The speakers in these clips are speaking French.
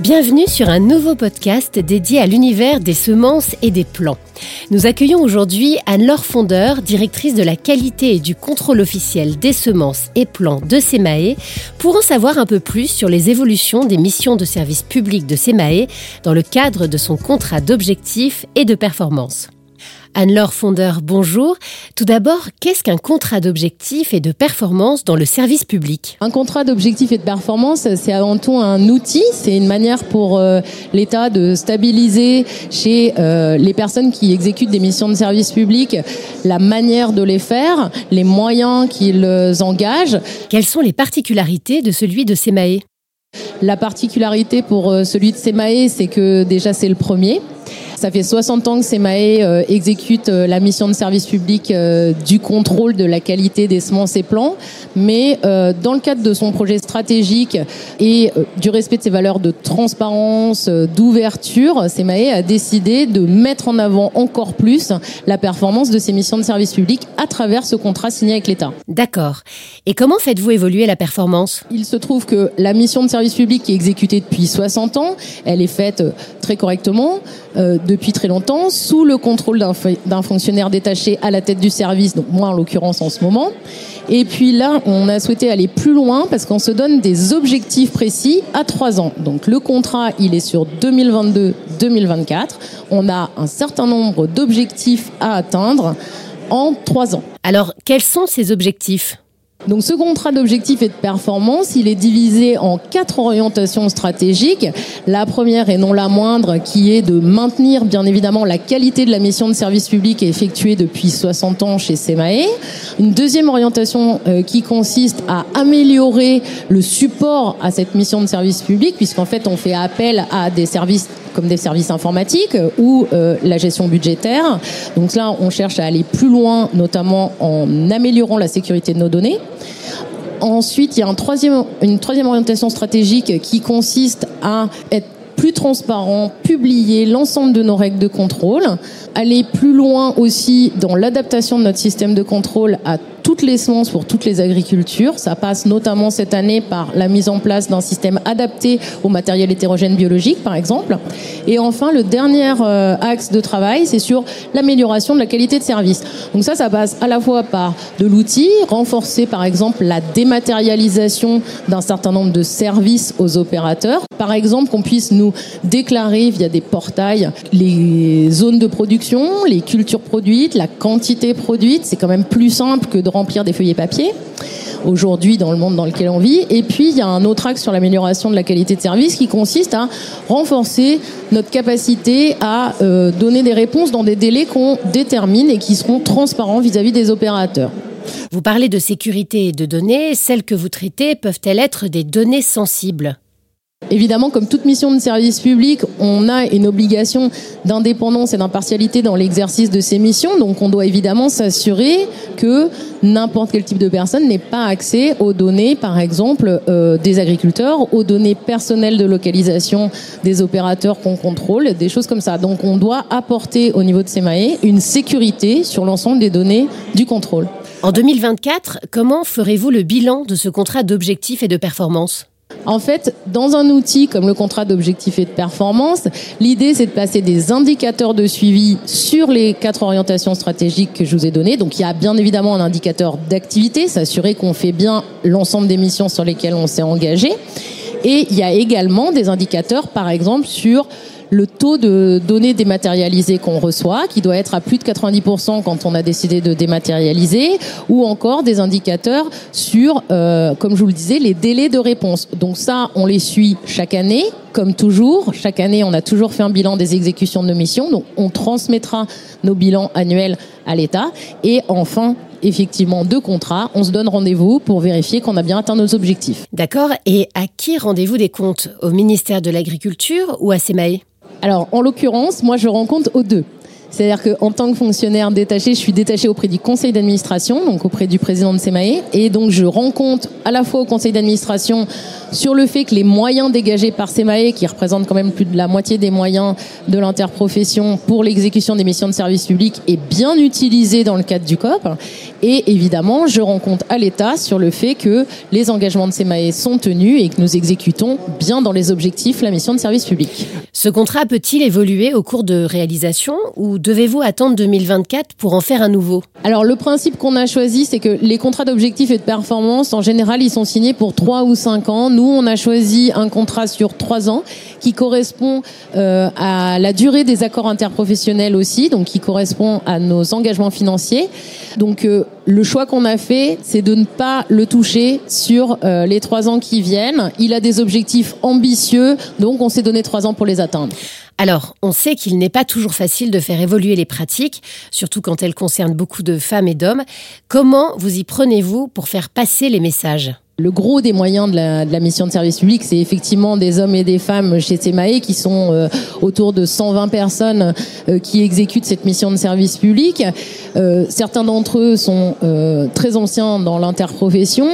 Bienvenue sur un nouveau podcast dédié à l'univers des semences et des plants. Nous accueillons aujourd'hui Anne-Laure Fondeur, directrice de la qualité et du contrôle officiel des semences et plants de SEMAE, pour en savoir un peu plus sur les évolutions des missions de service public de SEMAE dans le cadre de son contrat d'objectifs et de performance. Anne-Laure Fondeur, bonjour. Tout d'abord, qu'est-ce qu'un contrat d'objectif et de performance dans le service public? Un contrat d'objectif et de performance, c'est avant tout un outil, c'est une manière pour euh, l'État de stabiliser chez euh, les personnes qui exécutent des missions de service public la manière de les faire, les moyens qu'ils engagent. Quelles sont les particularités de celui de SEMAE La particularité pour euh, celui de SEMAE, c'est que déjà c'est le premier. Ça fait 60 ans que SEMAE euh, exécute euh, la mission de service public euh, du contrôle de la qualité des semences et plants, mais dans le cadre de son projet stratégique et du respect de ses valeurs de transparence, d'ouverture, SEMAE a décidé de mettre en avant encore plus la performance de ses missions de service public à travers ce contrat signé avec l'État. D'accord. Et comment faites-vous évoluer la performance? Il se trouve que la mission de service public qui est exécutée depuis 60 ans, elle est faite très correctement depuis très longtemps, sous le contrôle d'un fonctionnaire détaché à la tête du service, donc moi en l'occurrence en ce moment. Et puis là, on a souhaité aller plus loin parce qu'on se donne des objectifs précis à trois ans. Donc le contrat, il est sur 2022-2024. On a un certain nombre d'objectifs à atteindre en trois ans. Alors, quels sont ces objectifs? Donc ce contrat d'objectifs et de performance, il est divisé en quatre orientations stratégiques. La première et non la moindre, qui est de maintenir bien évidemment la qualité de la mission de service public effectuée depuis 60 ans chez SEMAE. Une deuxième orientation euh, qui consiste à améliorer le support à cette mission de service public, puisqu'en fait on fait appel à des services comme des services informatiques ou euh, la gestion budgétaire. Donc là, on cherche à aller plus loin, notamment en améliorant la sécurité de nos données. Ensuite, il y a une troisième orientation stratégique qui consiste à être plus transparent, publier l'ensemble de nos règles de contrôle, aller plus loin aussi dans l'adaptation de notre système de contrôle à toutes les semences pour toutes les agricultures. Ça passe notamment cette année par la mise en place d'un système adapté au matériel hétérogène biologique, par exemple. Et enfin, le dernier euh, axe de travail, c'est sur l'amélioration de la qualité de service. Donc ça, ça passe à la fois par de l'outil, renforcer par exemple la dématérialisation d'un certain nombre de services aux opérateurs. Par exemple, qu'on puisse nous déclarer via des portails les zones de production, les cultures produites, la quantité produite. C'est quand même plus simple que de remplir des feuillets papier aujourd'hui dans le monde dans lequel on vit. Et puis, il y a un autre axe sur l'amélioration de la qualité de service qui consiste à renforcer notre capacité à euh, donner des réponses dans des délais qu'on détermine et qui seront transparents vis-à-vis des opérateurs. Vous parlez de sécurité de données. Celles que vous traitez peuvent-elles être des données sensibles? Évidemment, comme toute mission de service public, on a une obligation d'indépendance et d'impartialité dans l'exercice de ces missions. Donc, on doit évidemment s'assurer que n'importe quel type de personne n'ait pas accès aux données, par exemple, euh, des agriculteurs, aux données personnelles de localisation des opérateurs qu'on contrôle, des choses comme ça. Donc, on doit apporter au niveau de SEMAE une sécurité sur l'ensemble des données du contrôle. En 2024, comment ferez-vous le bilan de ce contrat d'objectifs et de performance en fait, dans un outil comme le contrat d'objectif et de performance, l'idée c'est de passer des indicateurs de suivi sur les quatre orientations stratégiques que je vous ai données. Donc il y a bien évidemment un indicateur d'activité, s'assurer qu'on fait bien l'ensemble des missions sur lesquelles on s'est engagé. Et il y a également des indicateurs, par exemple, sur le taux de données dématérialisées qu'on reçoit, qui doit être à plus de 90% quand on a décidé de dématérialiser, ou encore des indicateurs sur, euh, comme je vous le disais, les délais de réponse. Donc ça, on les suit chaque année, comme toujours. Chaque année, on a toujours fait un bilan des exécutions de nos missions, donc on transmettra nos bilans annuels à l'État. Et enfin, effectivement deux contrats, on se donne rendez-vous pour vérifier qu'on a bien atteint nos objectifs. D'accord. Et à qui rendez-vous des comptes? Au ministère de l'Agriculture ou à SEMAE alors, en l'occurrence, moi, je rends compte aux deux. C'est-à-dire qu'en tant que fonctionnaire détaché, je suis détaché auprès du conseil d'administration, donc auprès du président de SEMAE, et donc je rends compte à la fois au conseil d'administration sur le fait que les moyens dégagés par CEMAE, qui représentent quand même plus de la moitié des moyens de l'interprofession pour l'exécution des missions de service public, est bien utilisé dans le cadre du COP. Et évidemment, je rends compte à l'État sur le fait que les engagements de CEMAE sont tenus et que nous exécutons bien dans les objectifs la mission de service public. Ce contrat peut-il évoluer au cours de réalisation ou devez-vous attendre 2024 pour en faire un nouveau? Alors le principe qu'on a choisi, c'est que les contrats d'objectifs et de performance, en général, ils sont signés pour 3 ou 5 ans. Nous, on a choisi un contrat sur 3 ans qui correspond euh, à la durée des accords interprofessionnels aussi, donc qui correspond à nos engagements financiers. Donc euh, le choix qu'on a fait, c'est de ne pas le toucher sur euh, les trois ans qui viennent. Il a des objectifs ambitieux, donc on s'est donné trois ans pour les atteindre. Alors, on sait qu'il n'est pas toujours facile de faire évoluer les pratiques, surtout quand elles concernent beaucoup de femmes et d'hommes. Comment vous y prenez-vous pour faire passer les messages? Le gros des moyens de la, mission de service public, c'est effectivement des hommes et des femmes chez CEMAE qui sont euh, autour de 120 personnes euh, qui exécutent cette mission de service public. Euh, certains d'entre eux sont très anciens dans l'interprofession.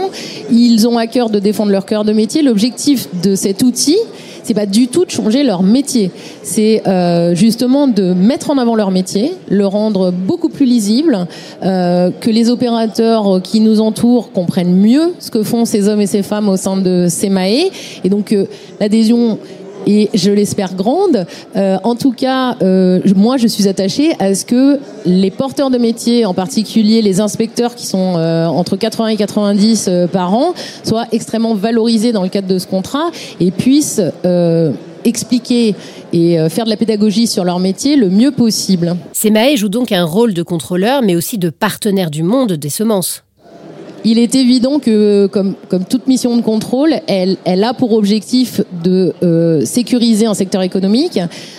Ils ont à cœur de défendre leur cœur de métier. L'objectif de cet outil, c'est pas du tout de changer leur métier. C'est euh, justement de mettre en avant leur métier, le rendre beaucoup plus lisible, euh, que les opérateurs qui nous entourent comprennent mieux ce que font ces hommes et ces femmes au sein de CEMAE. Et donc euh, l'adhésion et je l'espère grande. Euh, en tout cas, euh, moi, je suis attachée à ce que les porteurs de métiers, en particulier les inspecteurs qui sont euh, entre 80 et 90 par an, soient extrêmement valorisés dans le cadre de ce contrat et puissent expliquer et faire de la pédagogie sur leur métier le mieux possible. CMAE joue donc un rôle de contrôleur, mais aussi de partenaire du monde des semences. Il est évident que, comme, comme toute mission de contrôle, elle, elle a pour objectif de euh, sécuriser un secteur économique.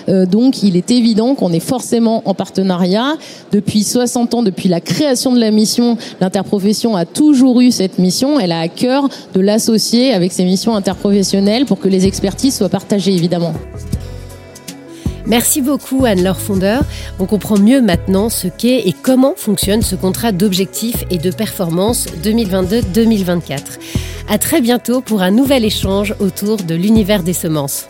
Euh, donc, il est évident qu'on est forcément en partenariat. Depuis 60 ans, depuis la création de la mission, l'interprofession a toujours eu cette mission. Elle a à cœur de l'associer avec ses missions interprofessionnelles pour que les expertises soient partagées, évidemment. Merci beaucoup Anne-Laure Fondeur. On comprend mieux maintenant ce qu'est et comment fonctionne ce contrat d'objectifs et de performance 2022-2024. À très bientôt pour un nouvel échange autour de l'univers des semences.